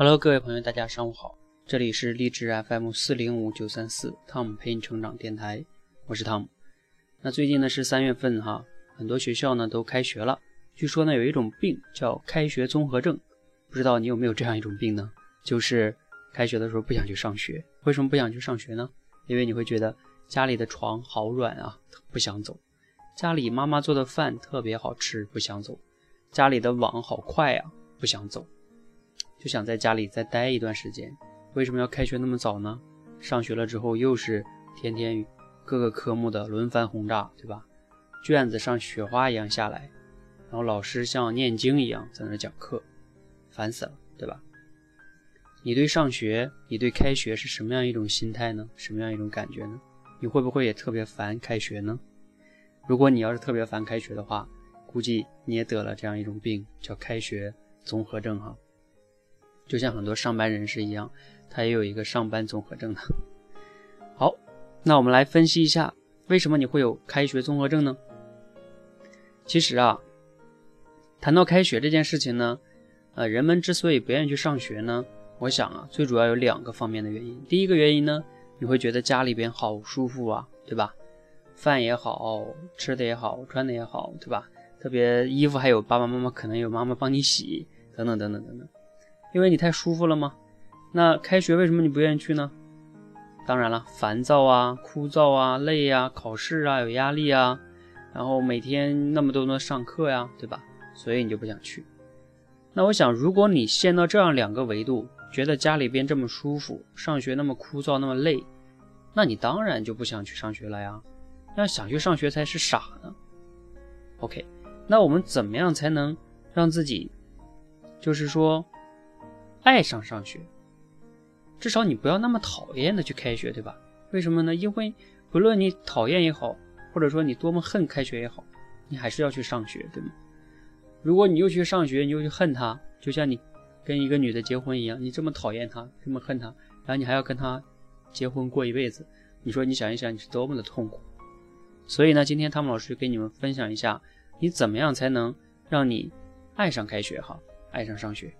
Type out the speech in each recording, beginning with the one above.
Hello，各位朋友，大家上午好，这里是励志 FM 四零五九三四汤姆陪你成长电台，我是汤姆。那最近呢是三月份哈，很多学校呢都开学了。据说呢有一种病叫开学综合症，不知道你有没有这样一种病呢？就是开学的时候不想去上学。为什么不想去上学呢？因为你会觉得家里的床好软啊，不想走；家里妈妈做的饭特别好吃，不想走；家里的网好快啊，不想走。就想在家里再待一段时间。为什么要开学那么早呢？上学了之后又是天天各个科目的轮番轰炸，对吧？卷子像雪花一样下来，然后老师像念经一样在那讲课，烦死了，对吧？你对上学，你对开学是什么样一种心态呢？什么样一种感觉呢？你会不会也特别烦开学呢？如果你要是特别烦开学的话，估计你也得了这样一种病，叫开学综合症哈。就像很多上班人士一样，他也有一个上班综合症的。好，那我们来分析一下，为什么你会有开学综合症呢？其实啊，谈到开学这件事情呢，呃，人们之所以不愿意去上学呢，我想啊，最主要有两个方面的原因。第一个原因呢，你会觉得家里边好舒服啊，对吧？饭也好吃的也好，穿的也好，对吧？特别衣服还有爸爸妈妈可能有妈妈帮你洗，等等等等等等。因为你太舒服了吗？那开学为什么你不愿意去呢？当然了，烦躁啊、枯燥啊、累呀、考试啊、有压力啊，然后每天那么多的上课呀，对吧？所以你就不想去。那我想，如果你陷到这样两个维度，觉得家里边这么舒服，上学那么枯燥、那么累，那你当然就不想去上学了呀。要想去上学才是傻呢。OK，那我们怎么样才能让自己，就是说？爱上上学，至少你不要那么讨厌的去开学，对吧？为什么呢？因为不论你讨厌也好，或者说你多么恨开学也好，你还是要去上学，对吗？如果你又去上学，你又去恨他，就像你跟一个女的结婚一样，你这么讨厌她，这么恨她，然后你还要跟她结婚过一辈子，你说你想一想，你是多么的痛苦。所以呢，今天汤姆老师给你们分享一下，你怎么样才能让你爱上开学，哈，爱上上学。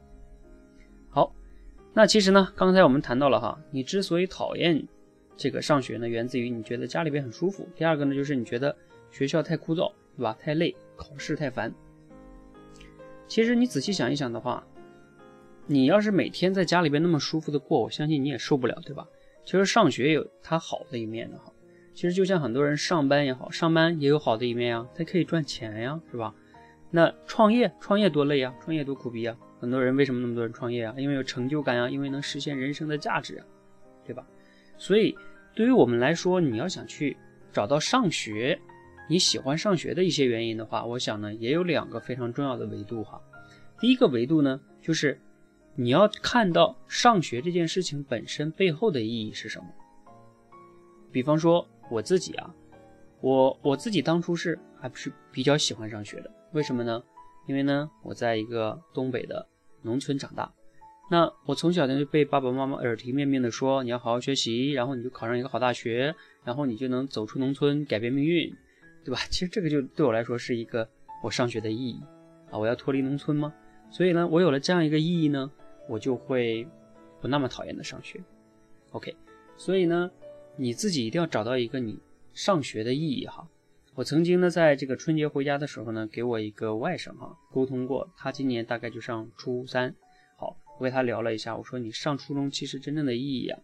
那其实呢，刚才我们谈到了哈，你之所以讨厌这个上学呢，源自于你觉得家里边很舒服。第二个呢，就是你觉得学校太枯燥，对吧？太累，考试太烦。其实你仔细想一想的话，你要是每天在家里边那么舒服的过，我相信你也受不了，对吧？其实上学有它好的一面的哈。其实就像很多人上班也好，上班也有好的一面呀，它可以赚钱呀，是吧？那创业，创业多累呀，创业多苦逼呀。很多人为什么那么多人创业啊？因为有成就感啊，因为能实现人生的价值啊，对吧？所以对于我们来说，你要想去找到上学，你喜欢上学的一些原因的话，我想呢，也有两个非常重要的维度哈。第一个维度呢，就是你要看到上学这件事情本身背后的意义是什么。比方说我自己啊，我我自己当初是还不是比较喜欢上学的，为什么呢？因为呢，我在一个东北的农村长大，那我从小呢就被爸爸妈妈耳提面命的说，你要好好学习，然后你就考上一个好大学，然后你就能走出农村，改变命运，对吧？其实这个就对我来说是一个我上学的意义啊，我要脱离农村吗？所以呢，我有了这样一个意义呢，我就会不那么讨厌的上学。OK，所以呢，你自己一定要找到一个你上学的意义哈。我曾经呢，在这个春节回家的时候呢，给我一个外甥哈沟通过，他今年大概就上初三。好，我跟他聊了一下，我说你上初中其实真正的意义啊，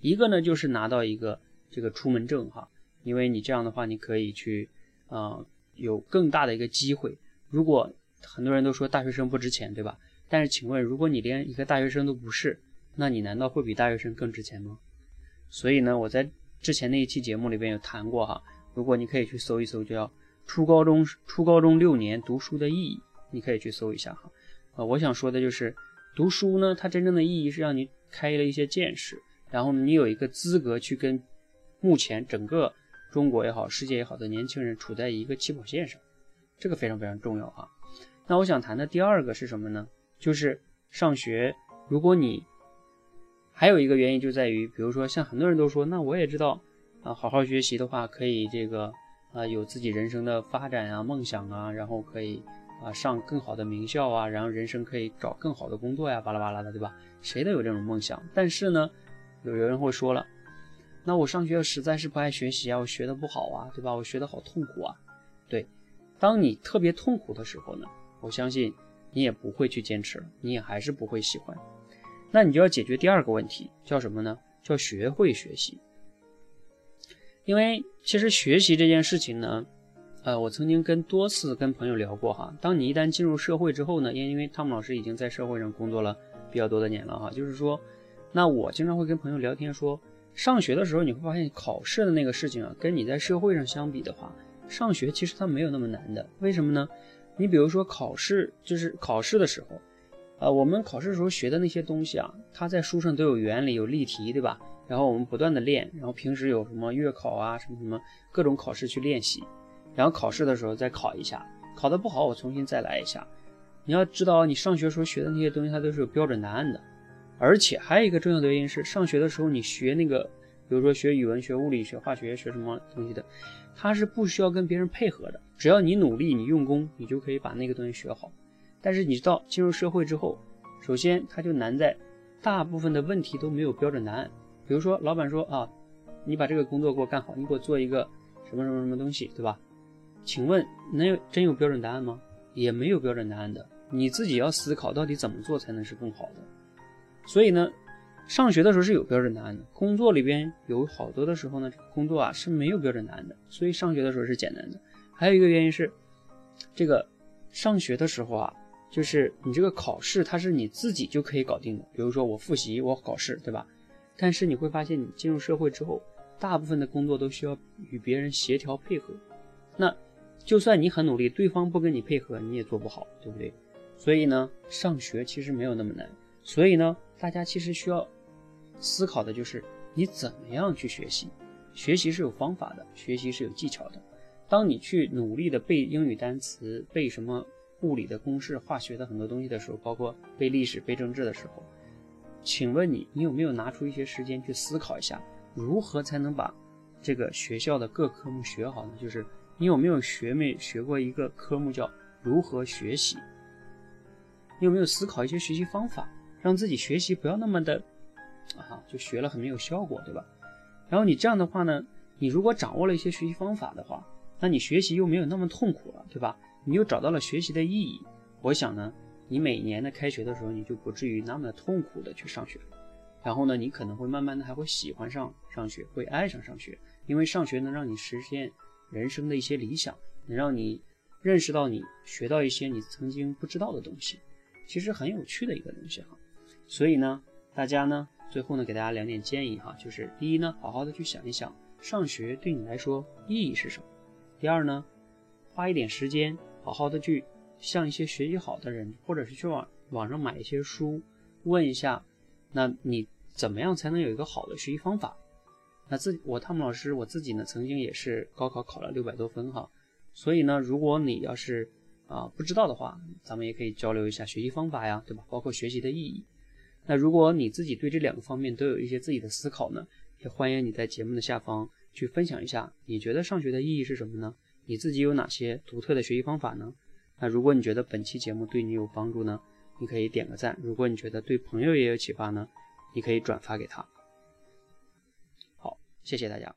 一个呢就是拿到一个这个出门证哈，因为你这样的话你可以去啊有更大的一个机会。如果很多人都说大学生不值钱，对吧？但是请问，如果你连一个大学生都不是，那你难道会比大学生更值钱吗？所以呢，我在之前那一期节目里边有谈过哈。如果你可以去搜一搜，叫初高中初高中六年读书的意义，你可以去搜一下哈。啊，我想说的就是读书呢，它真正的意义是让你开了一些见识，然后你有一个资格去跟目前整个中国也好、世界也好的年轻人处在一个起跑线上，这个非常非常重要啊。那我想谈的第二个是什么呢？就是上学，如果你还有一个原因就在于，比如说像很多人都说，那我也知道。啊，好好学习的话，可以这个啊有自己人生的发展啊、梦想啊，然后可以啊上更好的名校啊，然后人生可以找更好的工作呀，巴拉巴拉的，对吧？谁都有这种梦想。但是呢，有有人会说了，那我上学实在是不爱学习啊，我学的不好啊，对吧？我学的好痛苦啊。对，当你特别痛苦的时候呢，我相信你也不会去坚持了，你也还是不会喜欢。那你就要解决第二个问题，叫什么呢？叫学会学习。因为其实学习这件事情呢，呃，我曾经跟多次跟朋友聊过哈。当你一旦进入社会之后呢，因因为汤姆老师已经在社会上工作了比较多的年了哈，就是说，那我经常会跟朋友聊天说，上学的时候你会发现考试的那个事情啊，跟你在社会上相比的话，上学其实它没有那么难的。为什么呢？你比如说考试，就是考试的时候，呃，我们考试时候学的那些东西啊，它在书上都有原理、有例题，对吧？然后我们不断的练，然后平时有什么月考啊，什么什么各种考试去练习，然后考试的时候再考一下，考得不好我重新再来一下。你要知道，你上学时候学的那些东西，它都是有标准答案的。而且还有一个重要的原因是，上学的时候你学那个，比如说学语文、学物理、学化学、学什么东西的，它是不需要跟别人配合的，只要你努力、你用功，你就可以把那个东西学好。但是你知道，进入社会之后，首先它就难在大部分的问题都没有标准答案。比如说，老板说啊，你把这个工作给我干好，你给我做一个什么什么什么东西，对吧？请问能有真有标准答案吗？也没有标准答案的，你自己要思考到底怎么做才能是更好的。所以呢，上学的时候是有标准答案的，工作里边有好多的时候呢，工作啊是没有标准答案的，所以上学的时候是简单的。还有一个原因是，这个上学的时候啊，就是你这个考试它是你自己就可以搞定的，比如说我复习，我考试，对吧？但是你会发现，你进入社会之后，大部分的工作都需要与别人协调配合。那就算你很努力，对方不跟你配合，你也做不好，对不对？所以呢，上学其实没有那么难。所以呢，大家其实需要思考的就是你怎么样去学习。学习是有方法的，学习是有技巧的。当你去努力的背英语单词、背什么物理的公式、化学的很多东西的时候，包括背历史、背政治的时候。请问你，你有没有拿出一些时间去思考一下，如何才能把这个学校的各科目学好呢？就是你有没有学没学过一个科目叫如何学习？你有没有思考一些学习方法，让自己学习不要那么的啊，就学了很没有效果，对吧？然后你这样的话呢，你如果掌握了一些学习方法的话，那你学习又没有那么痛苦了，对吧？你又找到了学习的意义，我想呢。你每年的开学的时候，你就不至于那么痛苦的去上学，然后呢，你可能会慢慢的还会喜欢上上学，会爱上上学，因为上学能让你实现人生的一些理想，能让你认识到你学到一些你曾经不知道的东西，其实很有趣的一个东西哈。所以呢，大家呢，最后呢，给大家两点建议哈，就是第一呢，好好的去想一想上学对你来说意义是什么；第二呢，花一点时间，好好的去。向一些学习好的人，或者是去网网上买一些书，问一下，那你怎么样才能有一个好的学习方法？那自我汤姆老师我自己呢，曾经也是高考考了六百多分哈，所以呢，如果你要是啊不知道的话，咱们也可以交流一下学习方法呀，对吧？包括学习的意义。那如果你自己对这两个方面都有一些自己的思考呢，也欢迎你在节目的下方去分享一下，你觉得上学的意义是什么呢？你自己有哪些独特的学习方法呢？那如果你觉得本期节目对你有帮助呢，你可以点个赞；如果你觉得对朋友也有启发呢，你可以转发给他。好，谢谢大家。